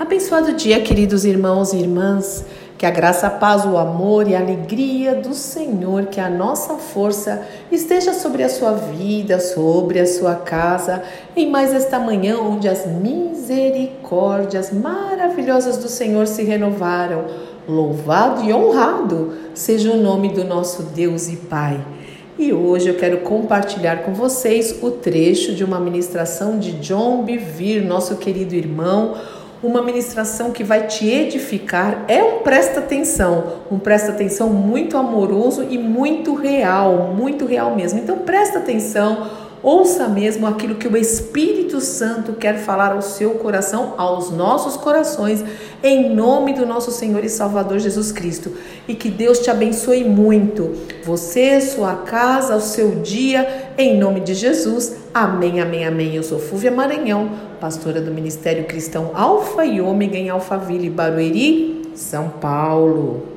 Abençoado dia, queridos irmãos e irmãs. Que a graça, a paz, o amor e a alegria do Senhor, que a nossa força esteja sobre a sua vida, sobre a sua casa, em mais esta manhã onde as misericórdias maravilhosas do Senhor se renovaram. Louvado e honrado seja o nome do nosso Deus e Pai. E hoje eu quero compartilhar com vocês o trecho de uma ministração de John Bevere, nosso querido irmão uma ministração que vai te edificar é um presta atenção, um presta atenção muito amoroso e muito real, muito real mesmo. Então presta atenção, ouça mesmo aquilo que o Espírito Santo quer falar ao seu coração, aos nossos corações, em nome do nosso Senhor e Salvador Jesus Cristo. E que Deus te abençoe muito, você, sua casa, o seu dia, em nome de Jesus. Amém, amém, amém. Eu sou Fúvia Maranhão, pastora do Ministério Cristão Alfa e Ômega em Alphaville, Barueri, São Paulo.